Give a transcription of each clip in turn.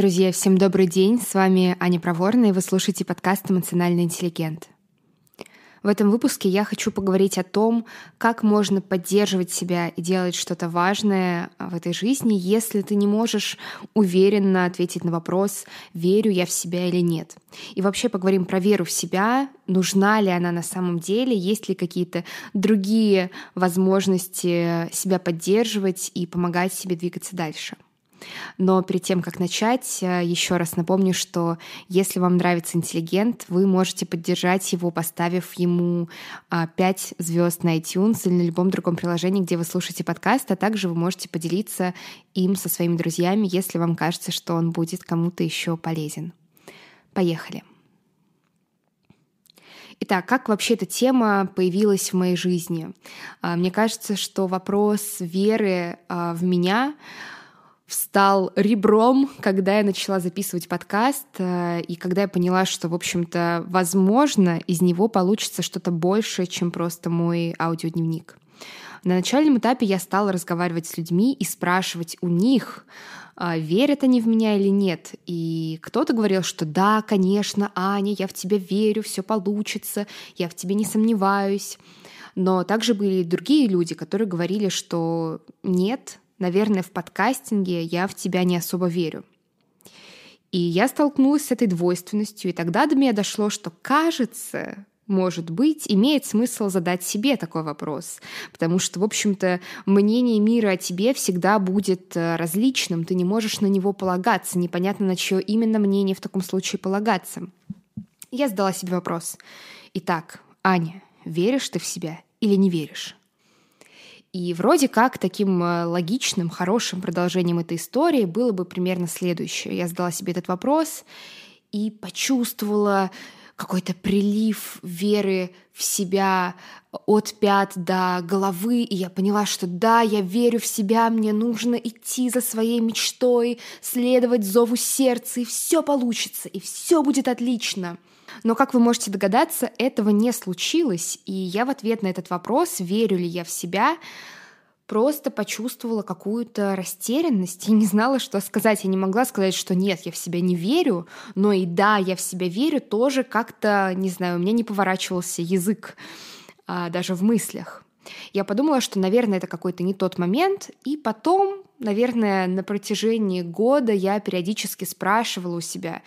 Друзья, всем добрый день. С вами Аня Проворная, и вы слушаете подкаст «Эмоциональный интеллигент». В этом выпуске я хочу поговорить о том, как можно поддерживать себя и делать что-то важное в этой жизни, если ты не можешь уверенно ответить на вопрос, верю я в себя или нет. И вообще поговорим про веру в себя, нужна ли она на самом деле, есть ли какие-то другие возможности себя поддерживать и помогать себе двигаться дальше. Но перед тем, как начать, э, еще раз напомню, что если вам нравится интеллигент, вы можете поддержать его, поставив ему 5 а, звезд на iTunes или на любом другом приложении, где вы слушаете подкаст, а также вы можете поделиться им со своими друзьями, если вам кажется, что он будет кому-то еще полезен. Поехали. Итак, как вообще эта тема появилась в моей жизни? А, мне кажется, что вопрос веры а, в меня встал ребром, когда я начала записывать подкаст, э, и когда я поняла, что, в общем-то, возможно, из него получится что-то большее, чем просто мой аудиодневник. На начальном этапе я стала разговаривать с людьми и спрашивать у них, а, верят они в меня или нет. И кто-то говорил, что да, конечно, Аня, я в тебя верю, все получится, я в тебе не сомневаюсь. Но также были и другие люди, которые говорили, что нет, наверное, в подкастинге я в тебя не особо верю. И я столкнулась с этой двойственностью, и тогда до меня дошло, что кажется, может быть, имеет смысл задать себе такой вопрос. Потому что, в общем-то, мнение мира о тебе всегда будет э, различным, ты не можешь на него полагаться, непонятно, на чье именно мнение в таком случае полагаться. Я задала себе вопрос. Итак, Аня, веришь ты в себя или не веришь? И вроде как таким э, логичным, хорошим продолжением этой истории было бы примерно следующее. Я задала себе этот вопрос и почувствовала какой-то прилив веры в себя от пят до головы, и я поняла, что да, я верю в себя, мне нужно идти за своей мечтой, следовать зову сердца, и все получится, и все будет отлично. Но, как вы можете догадаться, этого не случилось, и я в ответ на этот вопрос, верю ли я в себя, просто почувствовала какую-то растерянность и не знала, что сказать. Я не могла сказать, что нет, я в себя не верю, но и да, я в себя верю, тоже как-то, не знаю, у меня не поворачивался язык а, даже в мыслях. Я подумала, что, наверное, это какой-то не тот момент, и потом наверное, на протяжении года я периодически спрашивала у себя,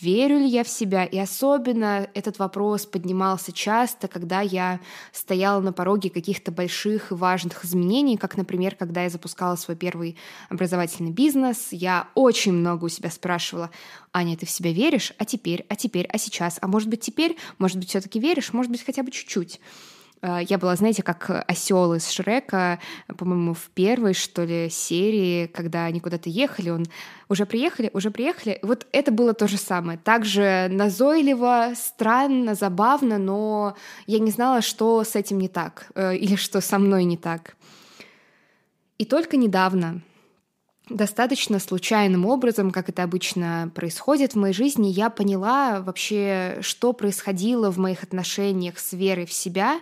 верю ли я в себя, и особенно этот вопрос поднимался часто, когда я стояла на пороге каких-то больших и важных изменений, как, например, когда я запускала свой первый образовательный бизнес, я очень много у себя спрашивала, Аня, ты в себя веришь? А теперь? А теперь? А сейчас? А может быть теперь? Может быть все-таки веришь? Может быть хотя бы чуть-чуть? Э, я была, знаете, как осел из Шрека, по-моему, в первой, что ли, серии, когда они куда-то ехали, он уже приехали, уже приехали. Вот это было то же самое. Также назойливо, странно, забавно, но я не знала, что с этим не так, э, или что со мной не так. И только недавно, достаточно случайным образом, как это обычно происходит в моей жизни, я поняла вообще, что происходило в моих отношениях с верой в себя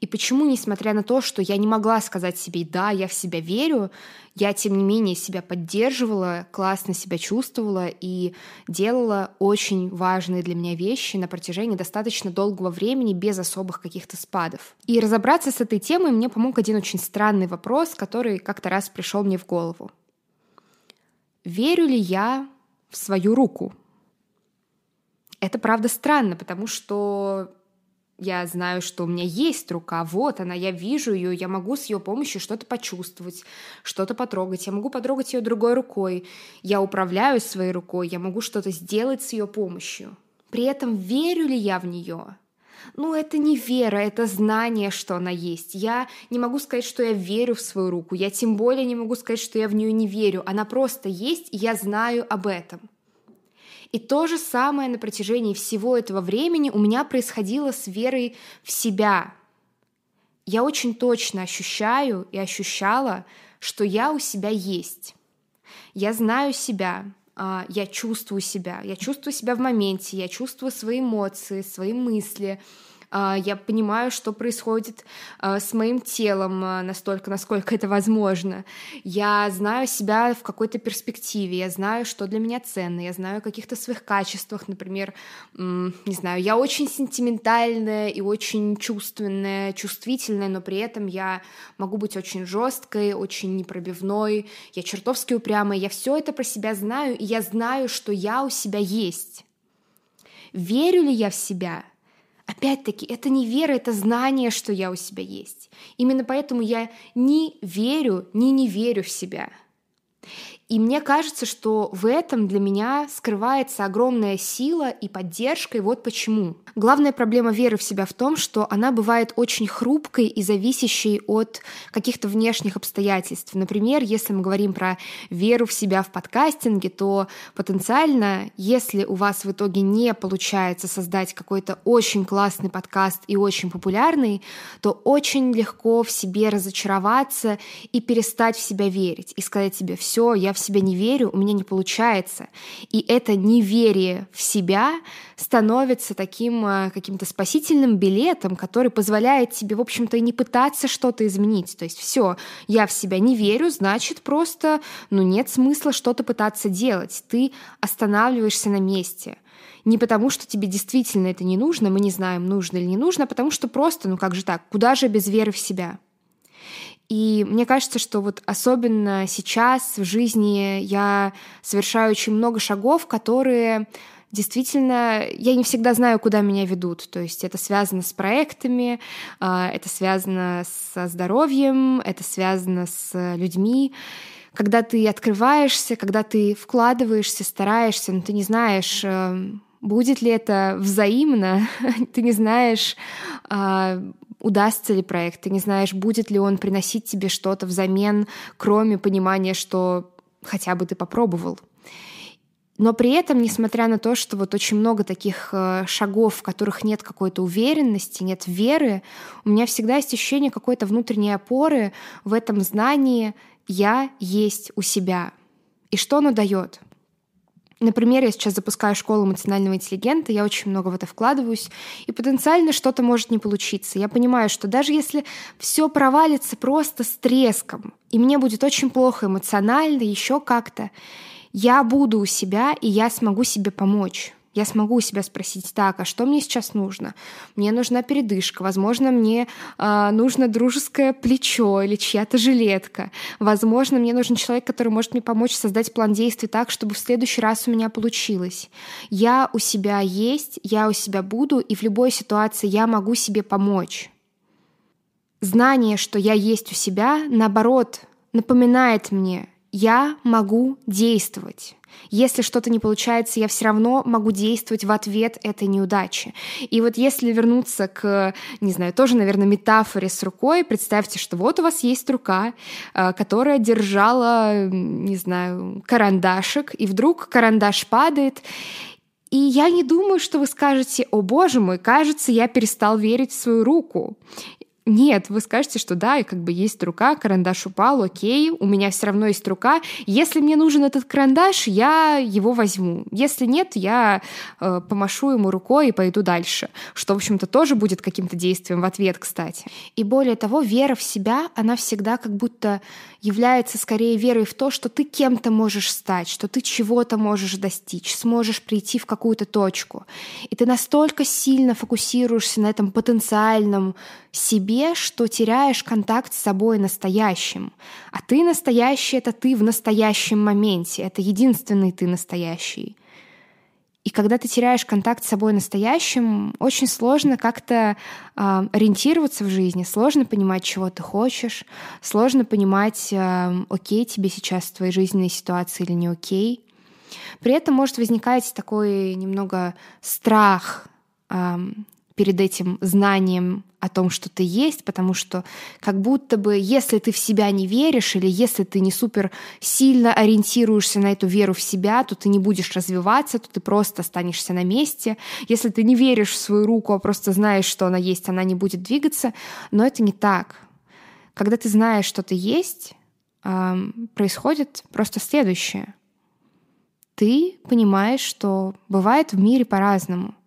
и почему, несмотря на то, что я не могла сказать себе «да, я в себя верю», я, тем не менее, себя поддерживала, классно себя чувствовала и делала очень важные для меня вещи на протяжении достаточно долгого времени без особых каких-то спадов. И разобраться с этой темой мне помог один очень странный вопрос, который как-то раз пришел мне в голову. Верю ли я в свою руку? Это правда странно, потому что я знаю, что у меня есть рука, вот она, я вижу ее, я могу с ее помощью что-то почувствовать, что-то потрогать, я могу потрогать ее другой рукой, я управляю своей рукой, я могу что-то сделать с ее помощью. При этом верю ли я в нее? Ну, это не вера, это знание, что она есть. Я не могу сказать, что я верю в свою руку, я тем более не могу сказать, что я в нее не верю. Она просто есть, и я знаю об этом. И то же самое на протяжении всего этого времени у меня происходило с верой в себя. Я очень точно ощущаю и ощущала, что я у себя есть. Я знаю себя, я чувствую себя, я чувствую себя в моменте, я чувствую свои эмоции, свои мысли, а, я понимаю, что происходит а, с моим телом настолько, насколько это возможно. Я знаю себя в какой-то перспективе, я знаю, что для меня ценно, я знаю о каких-то своих качествах, например, не знаю, я очень сентиментальная и очень чувственная, чувствительная, но при этом я могу быть очень жесткой, очень непробивной, я чертовски упрямая, я все это про себя знаю, и я знаю, что я у себя есть. Верю ли я в себя? Опять-таки, это не вера, это знание, что я у себя есть. Именно поэтому я не верю, ни не верю в себя — и мне кажется, что в этом для меня скрывается огромная сила и поддержка, и вот почему. Главная проблема веры в себя в том, что она бывает очень хрупкой и зависящей от каких-то внешних обстоятельств. Например, если мы говорим про веру в себя в подкастинге, то потенциально, если у вас в итоге не получается создать какой-то очень классный подкаст и очень популярный, то очень легко в себе разочароваться и перестать в себя верить и сказать себе, все, я в себя не верю, у меня не получается. И это неверие в себя становится таким э, каким-то спасительным билетом, который позволяет тебе, в общем-то, и не пытаться что-то изменить. То есть все, я в себя не верю, значит просто, ну нет смысла что-то пытаться делать. Ты останавливаешься на месте. Не потому, что тебе действительно это не нужно, мы не знаем, нужно или не нужно, а потому что просто, ну как же так, куда же без веры в себя? И мне кажется, что вот особенно сейчас в жизни я совершаю очень много шагов, которые действительно, я не всегда знаю, куда меня ведут. То есть это связано с проектами, а, это связано со здоровьем, это связано с людьми. Когда ты открываешься, когда ты вкладываешься, стараешься, но ты не знаешь, э, будет ли это взаимно, ты не знаешь, а, удастся ли проект, ты не знаешь, будет ли он приносить тебе что-то взамен, кроме понимания, что хотя бы ты попробовал. Но при этом, несмотря на то, что вот очень много таких э, шагов, в которых нет какой-то уверенности, нет веры, у меня всегда есть ощущение какой-то внутренней опоры в этом знании «я есть у себя». И что оно дает? Например, я сейчас запускаю школу эмоционального интеллигента, я очень много в это вкладываюсь, и потенциально что-то может не получиться. Я понимаю, что даже если все провалится просто с треском, и мне будет очень плохо эмоционально, еще как-то, я буду у себя, и я смогу себе помочь. Я смогу у себя спросить, так, а что мне сейчас нужно? Мне нужна передышка, возможно, мне э, нужно дружеское плечо или чья-то жилетка. Возможно, мне нужен человек, который может мне помочь создать план действий так, чтобы в следующий раз у меня получилось. Я у себя есть, я у себя буду, и в любой ситуации я могу себе помочь. Знание, что я есть у себя, наоборот, напоминает мне, я могу действовать. Если что-то не получается, я все равно могу действовать в ответ этой неудачи. И вот если вернуться к, не знаю, тоже, наверное, метафоре с рукой, представьте, что вот у вас есть рука, э, которая держала, не знаю, карандашик, и вдруг карандаш падает, и я не думаю, что вы скажете, о боже мой, кажется, я перестал верить в свою руку. Нет, вы скажете, что да, и как бы есть рука, карандаш упал, окей, у меня все равно есть рука. Если мне нужен этот карандаш, я его возьму. Если нет, я э, помашу ему рукой и пойду дальше. Что, в общем-то, тоже будет каким-то действием в ответ, кстати. И более того, вера в себя, она всегда как будто является скорее верой в то, что ты кем-то можешь стать, что ты чего-то можешь достичь, сможешь прийти в какую-то точку. И ты настолько сильно фокусируешься на этом потенциальном себе, что теряешь контакт с собой настоящим. А ты настоящий — это ты в настоящем моменте, это единственный ты настоящий. И когда ты теряешь контакт с собой настоящим, очень сложно как-то э, ориентироваться в жизни, сложно понимать, чего ты хочешь, сложно понимать, э, окей тебе сейчас в твоей жизненной ситуации или не окей. При этом может возникать такой немного страх э, перед этим знанием о том, что ты есть, потому что как будто бы, если ты в себя не веришь или если ты не супер сильно ориентируешься на эту веру в себя, то ты не будешь развиваться, то ты просто останешься на месте. Если ты не веришь в свою руку, а просто знаешь, что она есть, она не будет двигаться. Но это не так. Когда ты знаешь, что ты есть, происходит просто следующее. Ты понимаешь, что бывает в мире по-разному —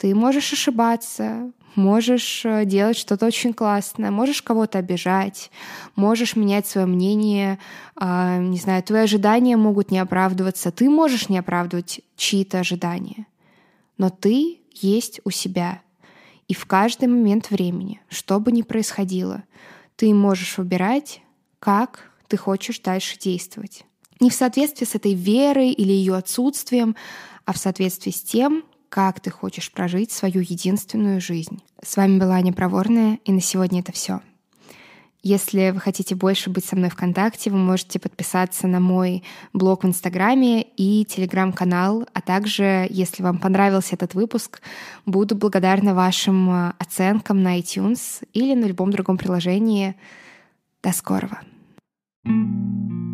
ты можешь ошибаться, можешь э, делать что-то очень классное, можешь кого-то обижать, можешь менять свое мнение, э, не знаю, твои ожидания могут не оправдываться, ты можешь не оправдывать чьи-то ожидания, но ты есть у себя. И в каждый момент времени, что бы ни происходило, ты можешь выбирать, как ты хочешь дальше действовать. Не в соответствии с этой верой или ее отсутствием, а в соответствии с тем, как ты хочешь прожить свою единственную жизнь. С вами была Аня Проворная, и на сегодня это все. Если вы хотите больше быть со мной в контакте, вы можете подписаться на мой блог в Инстаграме и Телеграм-канал, а также, если вам понравился этот выпуск, буду благодарна вашим э, оценкам на iTunes или на любом другом приложении. До скорого! thank you